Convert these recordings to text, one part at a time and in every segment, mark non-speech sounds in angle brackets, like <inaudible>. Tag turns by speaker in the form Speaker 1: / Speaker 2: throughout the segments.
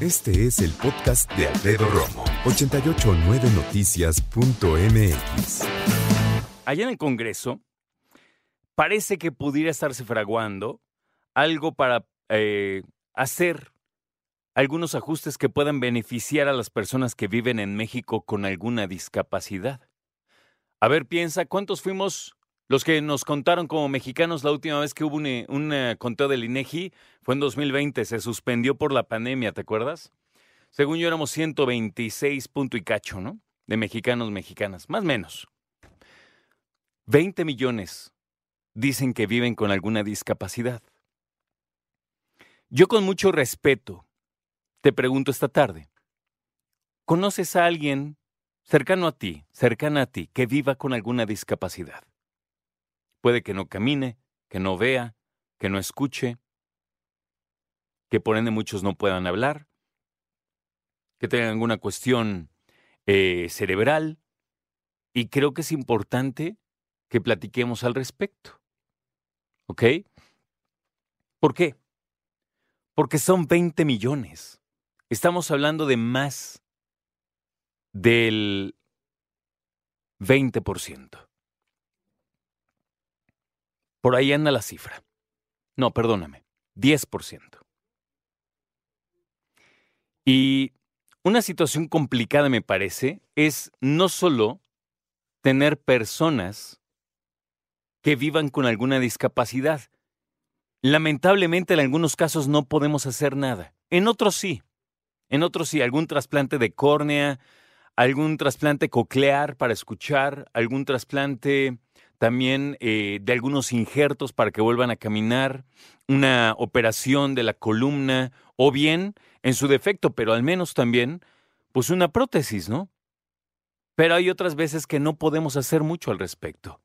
Speaker 1: Este es el podcast de Alfredo Romo, 889noticias.mx.
Speaker 2: Allá en el Congreso, parece que pudiera estarse fraguando algo para eh, hacer algunos ajustes que puedan beneficiar a las personas que viven en México con alguna discapacidad. A ver, piensa, ¿cuántos fuimos los que nos contaron como mexicanos la última vez que hubo un, eh, eh, conteo del INEGI? Fue en 2020, se suspendió por la pandemia, ¿te acuerdas? Según yo éramos 126 punto y cacho, ¿no? De mexicanos, mexicanas, más o menos. 20 millones dicen que viven con alguna discapacidad. Yo con mucho respeto te pregunto esta tarde, ¿conoces a alguien cercano a ti, cercana a ti, que viva con alguna discapacidad? Puede que no camine, que no vea, que no escuche, que por ende muchos no puedan hablar, que tengan alguna cuestión eh, cerebral, y creo que es importante que platiquemos al respecto. ¿Ok? ¿Por qué? Porque son 20 millones. Estamos hablando de más del 20%. Por ahí anda la cifra. No, perdóname, 10%. Y una situación complicada, me parece, es no solo tener personas que vivan con alguna discapacidad. Lamentablemente en algunos casos no podemos hacer nada. En otros sí. En otros sí, algún trasplante de córnea, algún trasplante coclear para escuchar, algún trasplante también eh, de algunos injertos para que vuelvan a caminar, una operación de la columna, o bien, en su defecto, pero al menos también, pues una prótesis, ¿no? Pero hay otras veces que no podemos hacer mucho al respecto.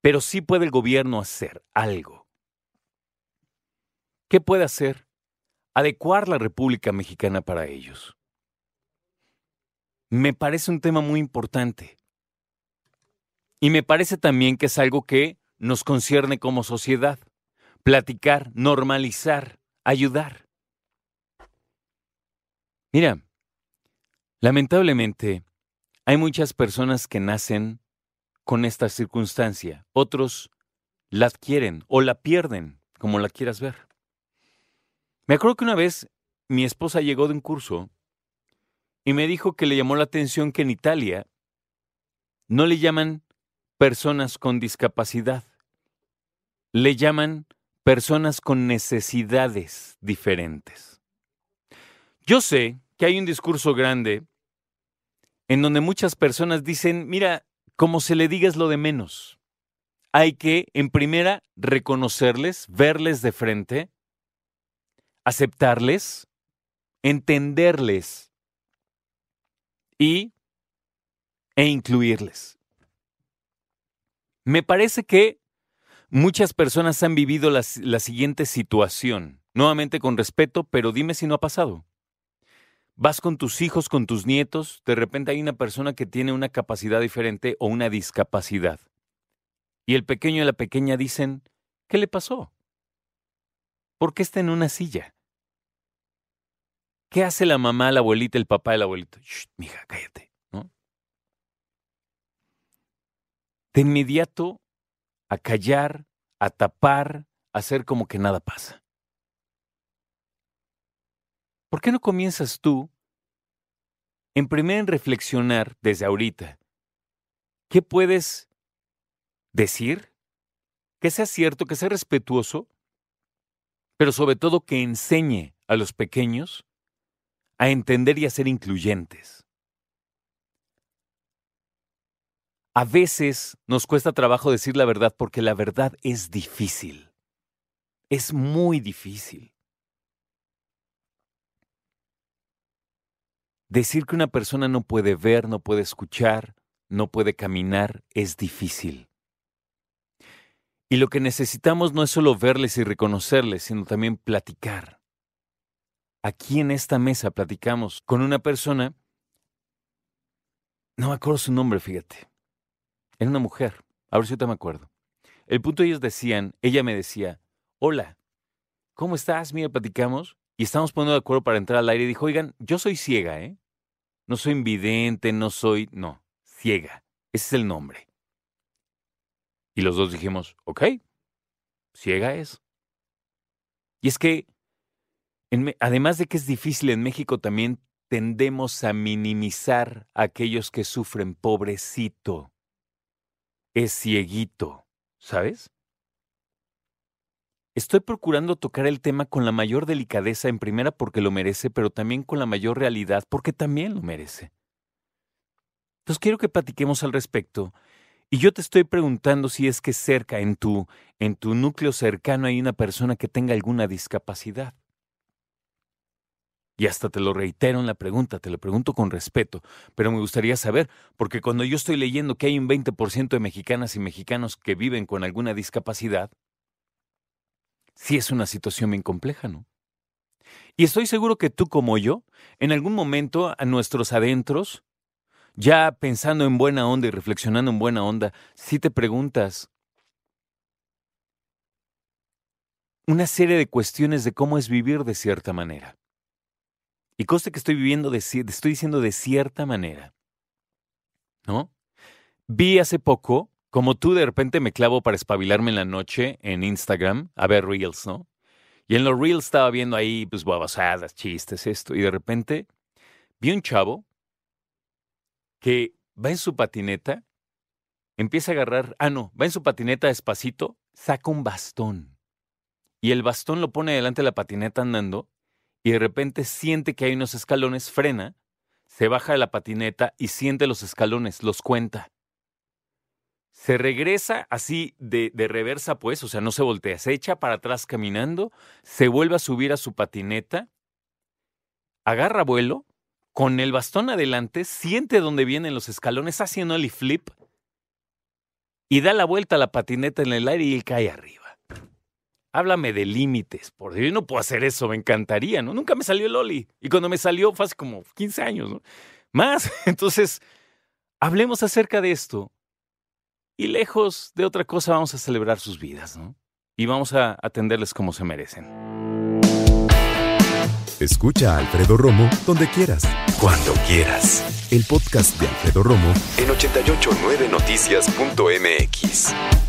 Speaker 2: Pero sí puede el gobierno hacer algo. ¿Qué puede hacer? Adecuar la República Mexicana para ellos. Me parece un tema muy importante. Y me parece también que es algo que nos concierne como sociedad. Platicar, normalizar, ayudar. Mira, lamentablemente hay muchas personas que nacen con esta circunstancia. Otros la adquieren o la pierden, como la quieras ver. Me acuerdo que una vez mi esposa llegó de un curso y me dijo que le llamó la atención que en Italia no le llaman personas con discapacidad, le llaman personas con necesidades diferentes. Yo sé que hay un discurso grande en donde muchas personas dicen, mira, como se le diga es lo de menos. Hay que, en primera, reconocerles, verles de frente, aceptarles, entenderles y, e incluirles. Me parece que muchas personas han vivido la, siguiente situación, nuevamente con respeto, pero dime si no ha pasado. Vas con tus hijos, con tus nietos, de repente hay una persona que tiene una capacidad diferente o una discapacidad. Y el pequeño y la pequeña dicen, ¿qué le pasó? ¿Por qué está en una silla? ¿Qué hace la mamá, la abuelita, el papá, el abuelito? Shh, mija, cállate, ¿no? De inmediato a callar, a tapar, a hacer como que nada pasa. ¿Por qué no comienzas tú en primer en reflexionar desde ahorita? ¿Qué puedes decir? Que sea cierto, que sea respetuoso, pero sobre todo que enseñe a los pequeños a entender y a ser incluyentes. A veces nos cuesta trabajo decir la verdad porque la verdad es difícil. Es muy difícil. Decir que una persona no puede ver, no puede escuchar, no puede caminar es difícil. Y lo que necesitamos no es solo verles y reconocerles, sino también platicar. Aquí en esta mesa platicamos con una persona, no me acuerdo su nombre, fíjate, era una mujer, a ver si te me acuerdo. El punto ellos decían, ella me decía, hola, ¿cómo estás? Mira, platicamos. Y estamos poniendo de acuerdo para entrar al aire y dijo, oigan, yo soy ciega, ¿eh? No soy invidente, no soy, no, ciega. Ese es el nombre. Y los dos dijimos, ok, ciega es. Y es que, además de que es difícil en México, también tendemos a minimizar a aquellos que sufren. Pobrecito, es cieguito, ¿sabes? Estoy procurando tocar el tema con la mayor delicadeza en primera porque lo merece, pero también con la mayor realidad porque también lo merece. Entonces quiero que platiquemos al respecto y yo te estoy preguntando si es que cerca en tu en tu núcleo cercano hay una persona que tenga alguna discapacidad. Y hasta te lo reitero en la pregunta, te lo pregunto con respeto, pero me gustaría saber, porque cuando yo estoy leyendo que hay un 20% de mexicanas y mexicanos que viven con alguna discapacidad, sí es una situación bien compleja, ¿no? Y estoy seguro que tú como yo, en algún momento a nuestros adentros, ya pensando en buena onda y reflexionando en buena onda, si te preguntas una serie de cuestiones de cómo es vivir de cierta manera. Y conste que estoy viviendo estoy diciendo de cierta manera. ¿No? Vi hace poco como tú de repente me clavo para espabilarme en la noche en Instagram a ver reels, ¿no? Y en los reels estaba viendo ahí, pues, babosadas, chistes, esto. Y de repente vi un chavo que va en su patineta, empieza a agarrar, ah, no, va en su patineta despacito, saca un bastón. Y el bastón lo pone delante de la patineta andando y de repente siente que hay unos escalones, frena, se baja de la patineta y siente los escalones, los cuenta se regresa así de, reversa, pues, o sea, no se voltea, se echa para atrás caminando, se vuelve a subir a su patineta, agarra vuelo, con el bastón adelante, siente dónde vienen los escalones, un ollie flip y da la vuelta a la patineta en el aire y cae arriba. Háblame de límites, por Dios, yo no puedo hacer eso, me encantaría, ¿no? Nunca me salió el ollie. Y cuando me salió fue hace como 15 años, ¿no? Más. <laughs> Entonces, hablemos acerca de esto y lejos de otra cosa vamos a celebrar sus vidas, ¿no? Y vamos a atenderles como se merecen.
Speaker 1: Escucha a Alfredo Romo donde quieras. Cuando quieras. El podcast de Alfredo Romo en 889noticias.mx.